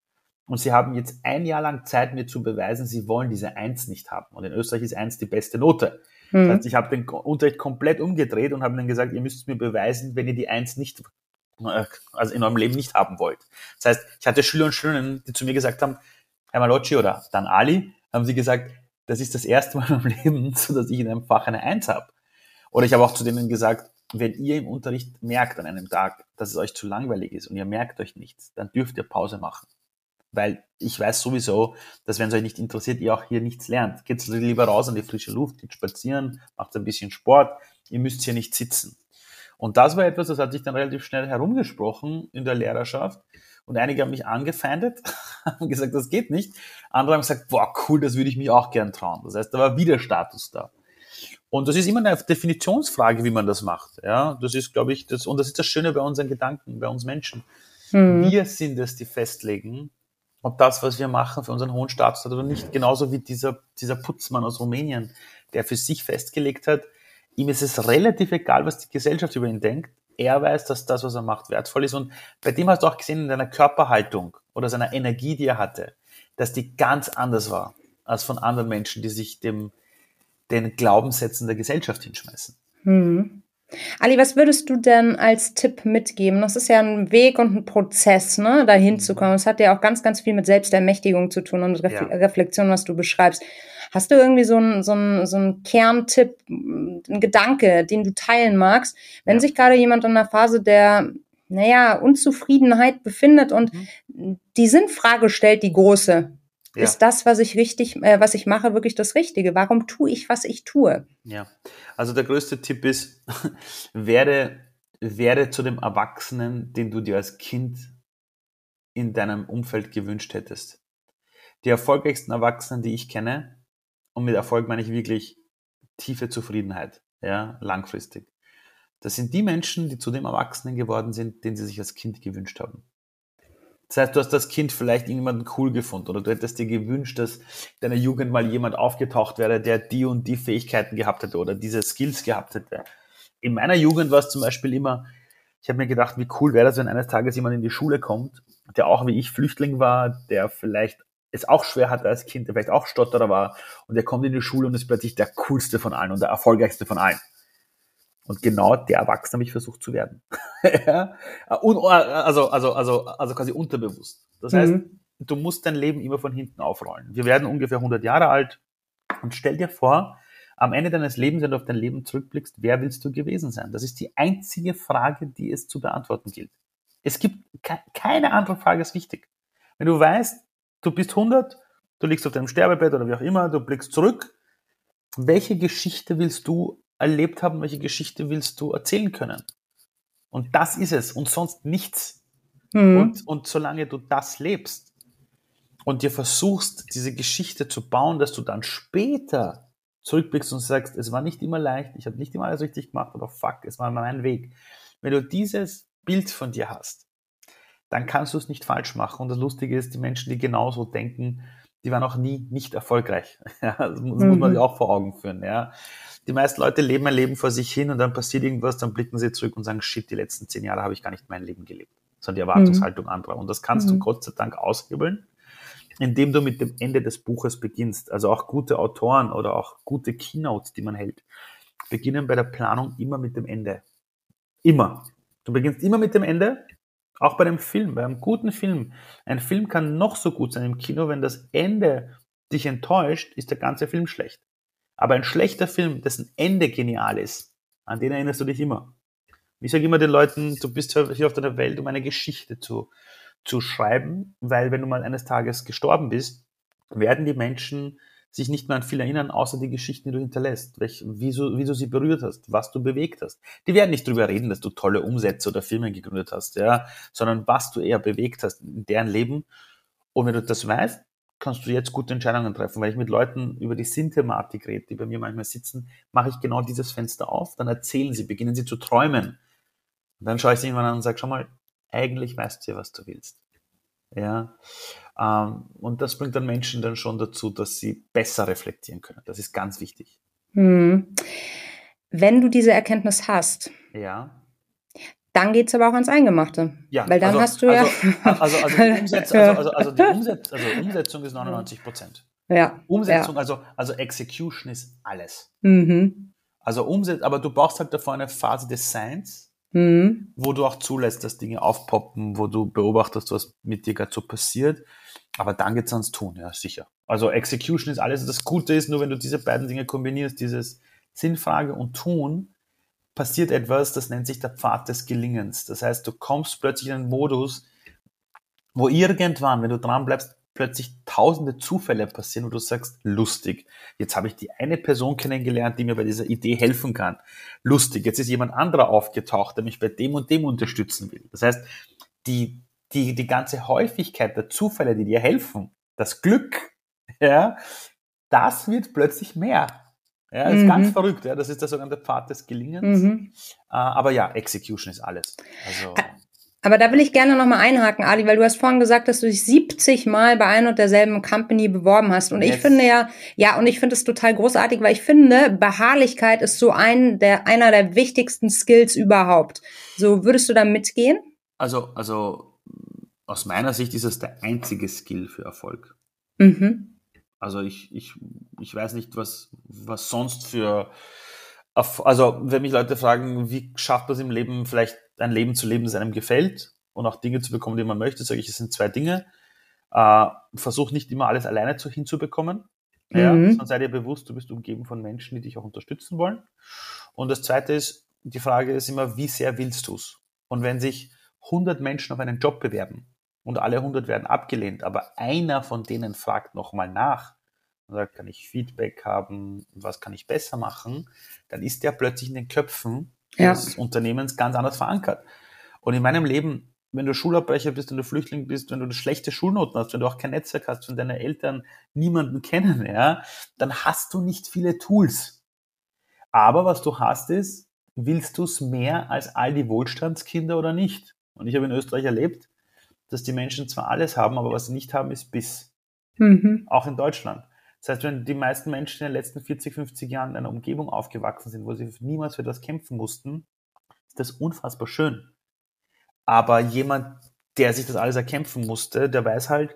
Und sie haben jetzt ein Jahr lang Zeit, mir zu beweisen, sie wollen diese Eins nicht haben. Und in Österreich ist Eins die beste Note. Mhm. Das hm. heißt, ich habe den Unterricht komplett umgedreht und habe ihnen gesagt, ihr müsst mir beweisen, wenn ihr die Eins nicht äh, also in eurem Leben nicht haben wollt. Das heißt, ich hatte Schüler und Schülerinnen, die zu mir gesagt haben, Malocci oder dann Ali, haben sie gesagt, das ist das erste Mal meinem Leben, dass ich in einem Fach eine Eins habe. Oder ich habe auch zu denen gesagt, wenn ihr im Unterricht merkt an einem Tag, dass es euch zu langweilig ist und ihr merkt euch nichts, dann dürft ihr Pause machen. Weil ich weiß sowieso, dass wenn es euch nicht interessiert, ihr auch hier nichts lernt. Geht lieber raus an die frische Luft, geht spazieren, macht ein bisschen Sport. Ihr müsst hier nicht sitzen. Und das war etwas, das hat sich dann relativ schnell herumgesprochen in der Lehrerschaft. Und einige haben mich angefeindet, haben gesagt, das geht nicht. Andere haben gesagt, boah, cool, das würde ich mich auch gern trauen. Das heißt, da war wieder Status da. Und das ist immer eine Definitionsfrage, wie man das macht. Ja, das ist, glaube ich, das, und das ist das Schöne bei unseren Gedanken, bei uns Menschen. Mhm. Wir sind es, die festlegen, ob das, was wir machen, für unseren hohen Status hat oder nicht. Genauso wie dieser, dieser Putzmann aus Rumänien, der für sich festgelegt hat, ihm ist es relativ egal, was die Gesellschaft über ihn denkt. Er weiß, dass das, was er macht, wertvoll ist. Und bei dem hast du auch gesehen in deiner Körperhaltung oder seiner Energie, die er hatte, dass die ganz anders war als von anderen Menschen, die sich dem, den Glaubenssätzen der Gesellschaft hinschmeißen. Hm. Ali, was würdest du denn als Tipp mitgeben? Das ist ja ein Weg und ein Prozess, ne, dahin zu kommen. Es hat ja auch ganz, ganz viel mit Selbstermächtigung zu tun und Refle ja. Reflexion, was du beschreibst. Hast du irgendwie so einen so einen, so einen Kerntipp, einen Gedanke, den du teilen magst, wenn ja. sich gerade jemand in einer Phase der, naja, Unzufriedenheit befindet und mhm. die Sinnfrage stellt, die große. Ja. Ist das, was ich richtig, äh, was ich mache, wirklich das Richtige? Warum tue ich, was ich tue? Ja, also der größte Tipp ist, werde, werde zu dem Erwachsenen, den du dir als Kind in deinem Umfeld gewünscht hättest. Die erfolgreichsten Erwachsenen, die ich kenne, und mit Erfolg meine ich wirklich tiefe Zufriedenheit, ja, langfristig. Das sind die Menschen, die zu dem Erwachsenen geworden sind, den sie sich als Kind gewünscht haben. Das heißt, du hast das Kind vielleicht irgendjemanden cool gefunden oder du hättest dir gewünscht, dass in deiner Jugend mal jemand aufgetaucht wäre, der die und die Fähigkeiten gehabt hätte oder diese Skills gehabt hätte. In meiner Jugend war es zum Beispiel immer, ich habe mir gedacht, wie cool wäre das, wenn eines Tages jemand in die Schule kommt, der auch wie ich Flüchtling war, der vielleicht es auch schwer hatte als Kind, der vielleicht auch Stotterer war und der kommt in die Schule und ist plötzlich der coolste von allen und der erfolgreichste von allen. Und genau der Erwachsene habe ich versucht zu werden. also, also, also, also quasi unterbewusst. Das heißt, mhm. du musst dein Leben immer von hinten aufrollen. Wir werden ungefähr 100 Jahre alt und stell dir vor, am Ende deines Lebens, wenn du auf dein Leben zurückblickst, wer willst du gewesen sein? Das ist die einzige Frage, die es zu beantworten gilt. Es gibt keine andere Frage ist wichtig. Wenn du weißt, du bist 100, du liegst auf deinem Sterbebett oder wie auch immer, du blickst zurück. Welche Geschichte willst du erlebt haben? Welche Geschichte willst du erzählen können? Und das ist es und sonst nichts. Mhm. Und, und solange du das lebst und dir versuchst, diese Geschichte zu bauen, dass du dann später zurückblickst und sagst, es war nicht immer leicht, ich habe nicht immer alles richtig gemacht, aber fuck, es war mein Weg. Wenn du dieses Bild von dir hast, dann kannst du es nicht falsch machen. Und das Lustige ist, die Menschen, die genauso denken, die waren auch nie nicht erfolgreich. Ja, das muss, mhm. muss man sich auch vor Augen führen. Ja. Die meisten Leute leben ein Leben vor sich hin und dann passiert irgendwas, dann blicken sie zurück und sagen, shit, die letzten zehn Jahre habe ich gar nicht mein Leben gelebt, sondern die Erwartungshaltung mhm. anderer. Und das kannst mhm. du Gott sei Dank aushebeln, indem du mit dem Ende des Buches beginnst. Also auch gute Autoren oder auch gute Keynotes, die man hält, beginnen bei der Planung immer mit dem Ende. Immer. Du beginnst immer mit dem Ende auch bei einem Film, bei einem guten Film. Ein Film kann noch so gut sein im Kino, wenn das Ende dich enttäuscht, ist der ganze Film schlecht. Aber ein schlechter Film, dessen Ende genial ist, an den erinnerst du dich immer. Ich sage immer den Leuten, du bist hier auf der Welt, um eine Geschichte zu, zu schreiben, weil wenn du mal eines Tages gestorben bist, werden die Menschen sich nicht mehr an viel erinnern, außer die Geschichten, die du hinterlässt, welch, wie, so, wie du sie berührt hast, was du bewegt hast. Die werden nicht darüber reden, dass du tolle Umsätze oder Firmen gegründet hast, ja, sondern was du eher bewegt hast in deren Leben. Und wenn du das weißt, kannst du jetzt gute Entscheidungen treffen. Weil ich mit Leuten über die Sinn-Thematik rede, die bei mir manchmal sitzen, mache ich genau dieses Fenster auf, dann erzählen sie, beginnen sie zu träumen. Und dann schaue ich sie irgendwann an und sage, schau mal, eigentlich weißt du ja, was du willst. Ja. Ähm, und das bringt dann Menschen dann schon dazu, dass sie besser reflektieren können. Das ist ganz wichtig. Hm. Wenn du diese Erkenntnis hast, ja. Dann geht es aber auch ans Eingemachte. Ja, Weil dann also, hast du ja. Also, also, also, die, Umsetz, also, also, also die Umsetz, also Umsetzung ist 99 Prozent. Ja. Umsetzung, ja. Also, also Execution ist alles. Mhm. Also Umsetzung, aber du brauchst halt davor eine Phase des Seins mhm. wo du auch zulässt, dass Dinge aufpoppen, wo du beobachtest, was mit dir gerade so passiert. Aber dann geht's ans Tun, ja, sicher. Also Execution ist alles. Das Gute ist nur, wenn du diese beiden Dinge kombinierst, dieses Sinnfrage und Tun, passiert etwas, das nennt sich der Pfad des Gelingens. Das heißt, du kommst plötzlich in einen Modus, wo irgendwann, wenn du dran bleibst, plötzlich tausende Zufälle passieren, wo du sagst, lustig. Jetzt habe ich die eine Person kennengelernt, die mir bei dieser Idee helfen kann. Lustig. Jetzt ist jemand anderer aufgetaucht, der mich bei dem und dem unterstützen will. Das heißt, die, die, die ganze Häufigkeit der Zufälle, die dir helfen, das Glück, ja, das wird plötzlich mehr. Ja, das ist mhm. ganz verrückt. Ja. Das ist der sogenannte Pfad des Gelingens. Mhm. Uh, aber ja, Execution ist alles. Also, aber da will ich gerne nochmal einhaken, Ali, weil du hast vorhin gesagt, dass du dich 70 Mal bei ein und derselben Company beworben hast. Und yes. ich finde ja, ja, und ich finde es total großartig, weil ich finde, Beharrlichkeit ist so ein der, einer der wichtigsten Skills überhaupt. So, würdest du da mitgehen? Also, also, aus meiner Sicht ist es der einzige Skill für Erfolg. Mhm. Also ich, ich, ich weiß nicht, was, was sonst für, also wenn mich Leute fragen, wie schafft man es im Leben, vielleicht ein Leben zu leben, das einem gefällt und auch Dinge zu bekommen, die man möchte, sage ich, es sind zwei Dinge. Äh, versuch nicht immer alles alleine zu, hinzubekommen. Ja, mhm. Sondern sei dir bewusst, du bist umgeben von Menschen, die dich auch unterstützen wollen. Und das zweite ist, die Frage ist immer, wie sehr willst du es? Und wenn sich 100 Menschen auf einen Job bewerben und alle 100 werden abgelehnt, aber einer von denen fragt nochmal nach und sagt, kann ich Feedback haben, was kann ich besser machen, dann ist der plötzlich in den Köpfen ja. des Unternehmens ganz anders verankert. Und in meinem Leben, wenn du Schulabbrecher bist, wenn du Flüchtling bist, wenn du schlechte Schulnoten hast, wenn du auch kein Netzwerk hast, wenn deine Eltern niemanden kennen, ja, dann hast du nicht viele Tools. Aber was du hast ist, willst du es mehr als all die Wohlstandskinder oder nicht? Und ich habe in Österreich erlebt, dass die Menschen zwar alles haben, aber was sie nicht haben, ist Biss. Mhm. Auch in Deutschland. Das heißt, wenn die meisten Menschen in den letzten 40, 50 Jahren in einer Umgebung aufgewachsen sind, wo sie niemals für das kämpfen mussten, ist das unfassbar schön. Aber jemand, der sich das alles erkämpfen musste, der weiß halt,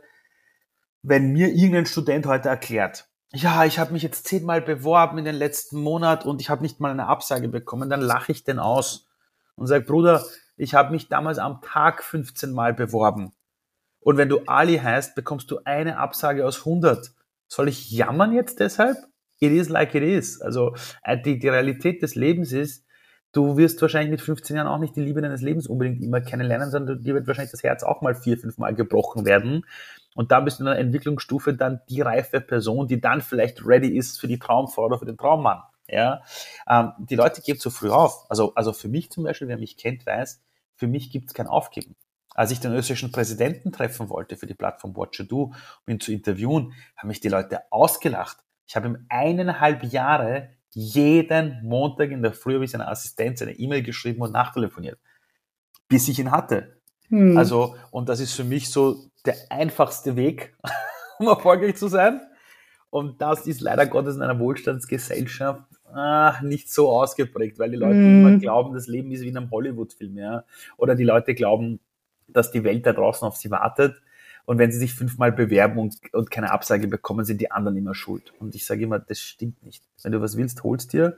wenn mir irgendein Student heute erklärt, ja, ich habe mich jetzt zehnmal beworben in den letzten Monat und ich habe nicht mal eine Absage bekommen, dann lache ich den aus und sage, Bruder, ich habe mich damals am Tag 15 Mal beworben. Und wenn du Ali heißt, bekommst du eine Absage aus 100. Soll ich jammern jetzt deshalb? It is like it is. Also äh, die, die Realität des Lebens ist, du wirst wahrscheinlich mit 15 Jahren auch nicht die Liebe deines Lebens unbedingt immer kennenlernen, sondern dir wird wahrscheinlich das Herz auch mal vier, fünf Mal gebrochen werden. Und da bist du in einer Entwicklungsstufe dann die reife Person, die dann vielleicht ready ist für die Traumfrau oder für den Traummann. Ja, ähm, die Leute geben zu früh auf. Also, also für mich zum Beispiel, wer mich kennt, weiß, für mich gibt es kein Aufgeben. Als ich den österreichischen Präsidenten treffen wollte für die Plattform Watcher Do, um ihn zu interviewen, haben mich die Leute ausgelacht. Ich habe ihm eineinhalb Jahre jeden Montag in der Früh habe ich seiner Assistenz eine E-Mail geschrieben und nachtelefoniert, bis ich ihn hatte. Hm. Also, und das ist für mich so der einfachste Weg, um erfolgreich zu sein. Und das ist leider Gottes in einer Wohlstandsgesellschaft ach, nicht so ausgeprägt, weil die Leute hm. immer glauben, das Leben ist wie in einem Hollywood-Film, ja. Oder die Leute glauben, dass die Welt da draußen auf sie wartet. Und wenn sie sich fünfmal bewerben und, und keine Absage bekommen, sind die anderen immer schuld. Und ich sage immer, das stimmt nicht. Wenn du was willst, holst dir.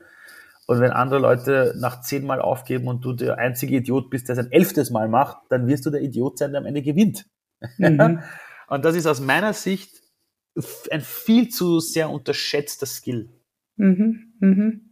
Und wenn andere Leute nach zehnmal aufgeben und du der einzige Idiot bist, der es ein elftes Mal macht, dann wirst du der Idiot sein, der am Ende gewinnt. Mhm. und das ist aus meiner Sicht ein viel zu sehr unterschätzter Skill. Mhm. Mhm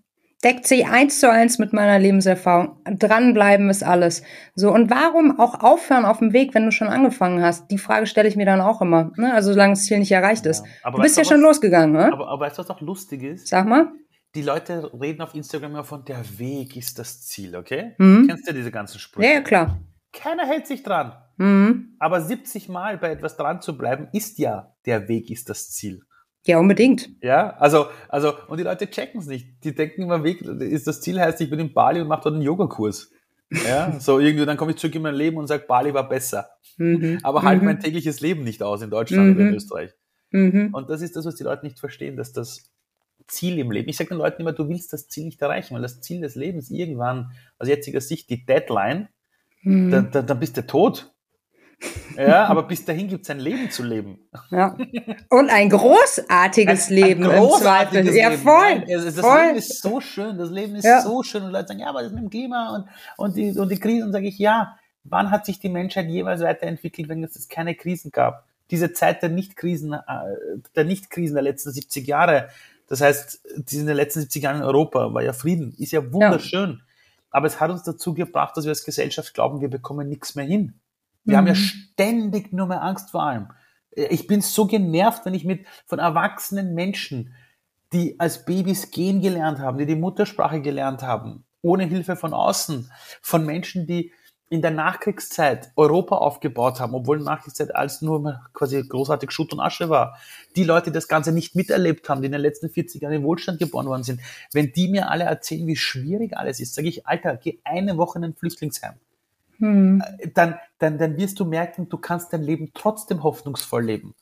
deckt sich eins zu eins mit meiner Lebenserfahrung. Dranbleiben ist alles. So, und warum auch aufhören auf dem Weg, wenn du schon angefangen hast? Die Frage stelle ich mir dann auch immer. Ne? Also solange das Ziel nicht erreicht ist. Ja, du bist ja schon was, losgegangen, ne? Aber, aber weißt du, was auch lustig ist? Sag mal. Die Leute reden auf Instagram immer von der Weg ist das Ziel, okay? Mhm. Kennst du diese ganzen Sprüche? Ja, ja, klar. Keiner hält sich dran. Mhm. Aber 70 Mal bei etwas dran zu bleiben, ist ja der Weg ist das Ziel. Ja, unbedingt. Ja, also, also, und die Leute checken es nicht. Die denken immer, Weg ist das Ziel heißt, ich bin in Bali und mache dort einen Yogakurs. Ja, so irgendwie, dann komme ich zurück in mein Leben und sage, Bali war besser. Mhm. Aber halt mhm. mein tägliches Leben nicht aus in Deutschland mhm. oder in mhm. Österreich. Mhm. Und das ist das, was die Leute nicht verstehen, dass das Ziel im Leben, ich sage den Leuten immer, du willst das Ziel nicht erreichen, weil das Ziel des Lebens irgendwann, aus jetziger Sicht, die Deadline, mhm. dann, dann, dann bist du tot. Ja, aber bis dahin gibt es ein Leben zu leben. Ja. Und ein großartiges ein, Leben. Ein großartiges Leben. Ja, voll. Nein, das voll. Leben ist so schön. Das Leben ist ja. so schön. Und Leute sagen, ja, aber das mit dem Klima und, und, die, und die Krisen. sage ich, ja, wann hat sich die Menschheit jeweils weiterentwickelt, wenn es keine Krisen gab? Diese Zeit der Nichtkrisen, äh, der Nichtkrisen der letzten 70 Jahre. Das heißt, in den letzten 70 Jahren in Europa war ja Frieden, ist ja wunderschön. Ja. Aber es hat uns dazu gebracht, dass wir als Gesellschaft glauben, wir bekommen nichts mehr hin. Wir mhm. haben ja mhm. ständig nur mehr Angst vor allem. Ich bin so genervt, wenn ich mit von erwachsenen Menschen, die als Babys gehen gelernt haben, die die Muttersprache gelernt haben, ohne Hilfe von außen, von Menschen, die in der Nachkriegszeit Europa aufgebaut haben, obwohl Nachkriegszeit alles nur quasi großartig Schutt und Asche war. Die Leute, die das Ganze nicht miterlebt haben, die in den letzten 40 Jahren in Wohlstand geboren worden sind, wenn die mir alle erzählen, wie schwierig alles ist, sage ich, Alter, geh eine Woche in ein Flüchtlingsheim. Hm. Äh, dann, dann, dann wirst du merken, du kannst dein Leben trotzdem hoffnungsvoll leben.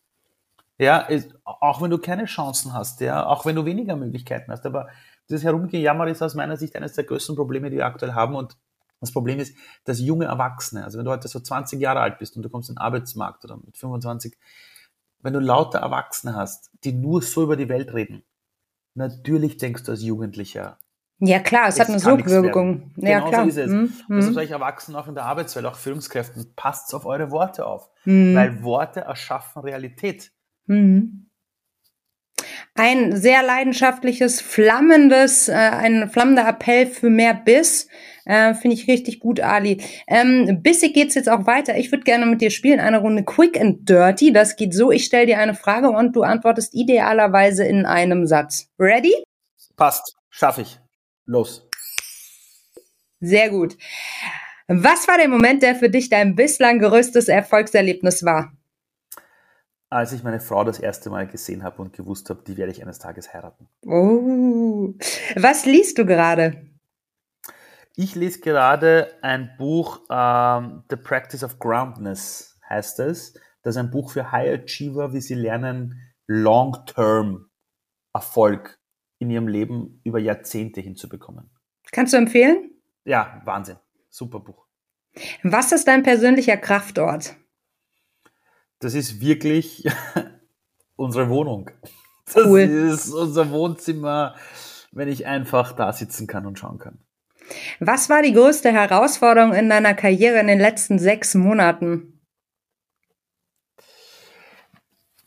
Ja, auch wenn du keine Chancen hast, ja, auch wenn du weniger Möglichkeiten hast. Aber dieses Herumgejammer ist aus meiner Sicht eines der größten Probleme, die wir aktuell haben. Und das Problem ist, dass junge Erwachsene, also wenn du heute so 20 Jahre alt bist und du kommst in den Arbeitsmarkt oder mit 25, wenn du lauter Erwachsene hast, die nur so über die Welt reden, natürlich denkst du als Jugendlicher, ja klar, es hat eine Sogwirkung. Ja, genau klar. so ist es. Mhm. Und das ist euch Erwachsenen auch in der Arbeitswelt, auch Führungskräften, passt auf eure Worte auf. Mhm. Weil Worte erschaffen Realität. Mhm. Ein sehr leidenschaftliches, flammendes, äh, ein flammender Appell für mehr Biss. Äh, Finde ich richtig gut, Ali. Ähm, bissig geht's jetzt auch weiter. Ich würde gerne mit dir spielen, eine Runde Quick and Dirty. Das geht so, ich stelle dir eine Frage und du antwortest idealerweise in einem Satz. Ready? Passt, schaffe ich. Los. Sehr gut. Was war der Moment, der für dich dein bislang größtes Erfolgserlebnis war? Als ich meine Frau das erste Mal gesehen habe und gewusst habe, die werde ich eines Tages heiraten. Oh. Was liest du gerade? Ich lese gerade ein Buch, ähm, The Practice of Groundness heißt es. Das ist ein Buch für High Achiever, wie sie lernen, Long-Term Erfolg in ihrem Leben über Jahrzehnte hinzubekommen. Kannst du empfehlen? Ja, Wahnsinn. Super Buch. Was ist dein persönlicher Kraftort? Das ist wirklich unsere Wohnung. Das cool. ist unser Wohnzimmer, wenn ich einfach da sitzen kann und schauen kann. Was war die größte Herausforderung in deiner Karriere in den letzten sechs Monaten?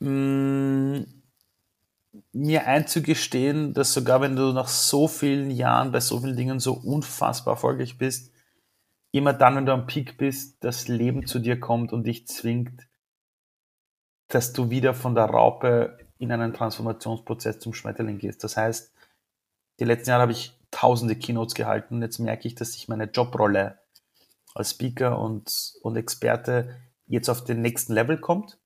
Mmh mir einzugestehen, dass sogar wenn du nach so vielen Jahren bei so vielen Dingen so unfassbar erfolgreich bist, immer dann, wenn du am Peak bist, das Leben zu dir kommt und dich zwingt, dass du wieder von der Raupe in einen Transformationsprozess zum Schmetterling gehst. Das heißt, die letzten Jahre habe ich tausende Keynotes gehalten. Jetzt merke ich, dass sich meine Jobrolle als Speaker und, und Experte jetzt auf den nächsten Level kommt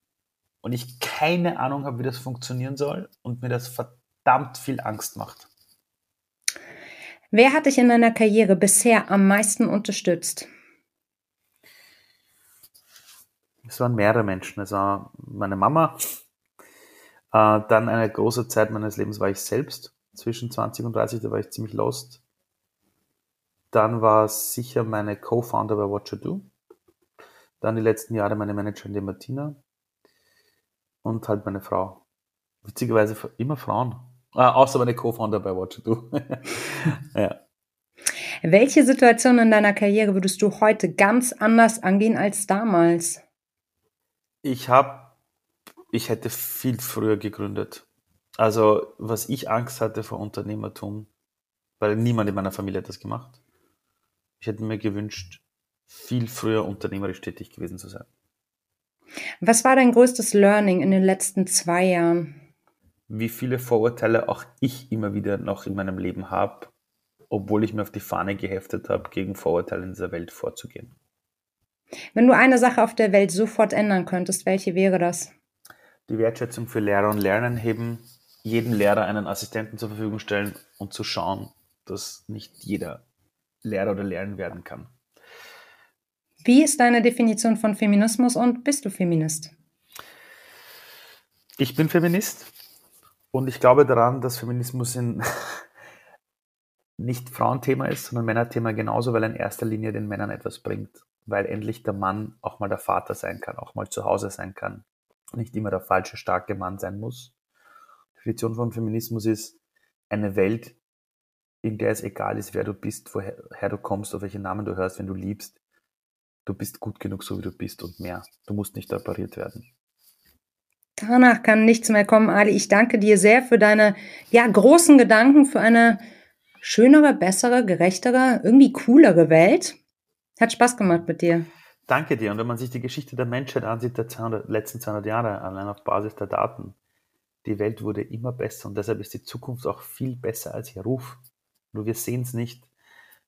und ich keine Ahnung habe, wie das funktionieren soll und mir das verdammt viel Angst macht. Wer hat dich in deiner Karriere bisher am meisten unterstützt? Es waren mehrere Menschen. Es war meine Mama. Äh, dann eine große Zeit meines Lebens war ich selbst. Zwischen 20 und 30, da war ich ziemlich lost. Dann war es sicher meine Co-Founder bei What You Do. Dann die letzten Jahre meine Managerin, die Martina und halt meine Frau. Witzigerweise immer Frauen. Ah, außer meine Co-Founder bei Watch Do. ja. Welche Situation in deiner Karriere würdest du heute ganz anders angehen als damals? Ich habe, ich hätte viel früher gegründet. Also, was ich Angst hatte vor Unternehmertum, weil niemand in meiner Familie hat das gemacht. Ich hätte mir gewünscht, viel früher unternehmerisch tätig gewesen zu sein. Was war dein größtes Learning in den letzten zwei Jahren? Wie viele Vorurteile auch ich immer wieder noch in meinem Leben habe, obwohl ich mir auf die Fahne geheftet habe, gegen Vorurteile in dieser Welt vorzugehen. Wenn du eine Sache auf der Welt sofort ändern könntest, welche wäre das? Die Wertschätzung für Lehrer und Lernen heben, jedem Lehrer einen Assistenten zur Verfügung stellen und zu schauen, dass nicht jeder Lehrer oder Lernen werden kann. Wie ist deine Definition von Feminismus und bist du Feminist? Ich bin Feminist und ich glaube daran, dass Feminismus in nicht Frauenthema ist, sondern Männerthema genauso, weil er in erster Linie den Männern etwas bringt. weil endlich der Mann auch mal der Vater sein kann, auch mal zu Hause sein kann, nicht immer der falsche, starke Mann sein muss. Die Definition von Feminismus ist eine Welt, in der es egal ist, wer du bist, woher du kommst, auf welchen Namen du hörst, wenn du liebst. Du bist gut genug, so wie du bist und mehr. Du musst nicht repariert werden. Danach kann nichts mehr kommen, Ali. Ich danke dir sehr für deine ja, großen Gedanken, für eine schönere, bessere, gerechtere, irgendwie coolere Welt. Hat Spaß gemacht mit dir. Danke dir. Und wenn man sich die Geschichte der Menschheit ansieht, der 200, letzten 200 Jahre, allein auf Basis der Daten, die Welt wurde immer besser und deshalb ist die Zukunft auch viel besser als ihr Ruf. Nur wir sehen es nicht,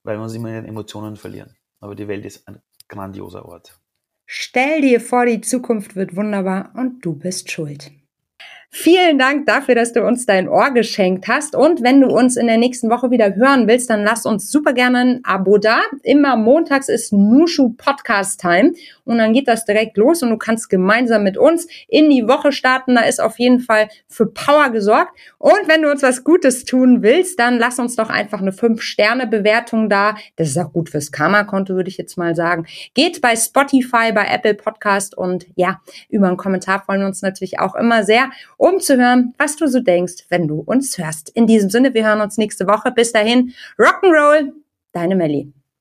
weil wir uns immer in den Emotionen verlieren. Aber die Welt ist ein grandioser Ort. Stell dir vor, die Zukunft wird wunderbar und du bist schuld. Vielen Dank dafür, dass du uns dein Ohr geschenkt hast. Und wenn du uns in der nächsten Woche wieder hören willst, dann lass uns super gerne ein Abo da. Immer montags ist Nushu Podcast Time. Und dann geht das direkt los und du kannst gemeinsam mit uns in die Woche starten. Da ist auf jeden Fall für Power gesorgt. Und wenn du uns was Gutes tun willst, dann lass uns doch einfach eine 5-Sterne-Bewertung da. Das ist auch gut fürs Karma-Konto, würde ich jetzt mal sagen. Geht bei Spotify, bei Apple Podcast und ja, über einen Kommentar freuen wir uns natürlich auch immer sehr um zu hören, was du so denkst, wenn du uns hörst. In diesem Sinne, wir hören uns nächste Woche. Bis dahin, Rock'n'Roll, deine Melli.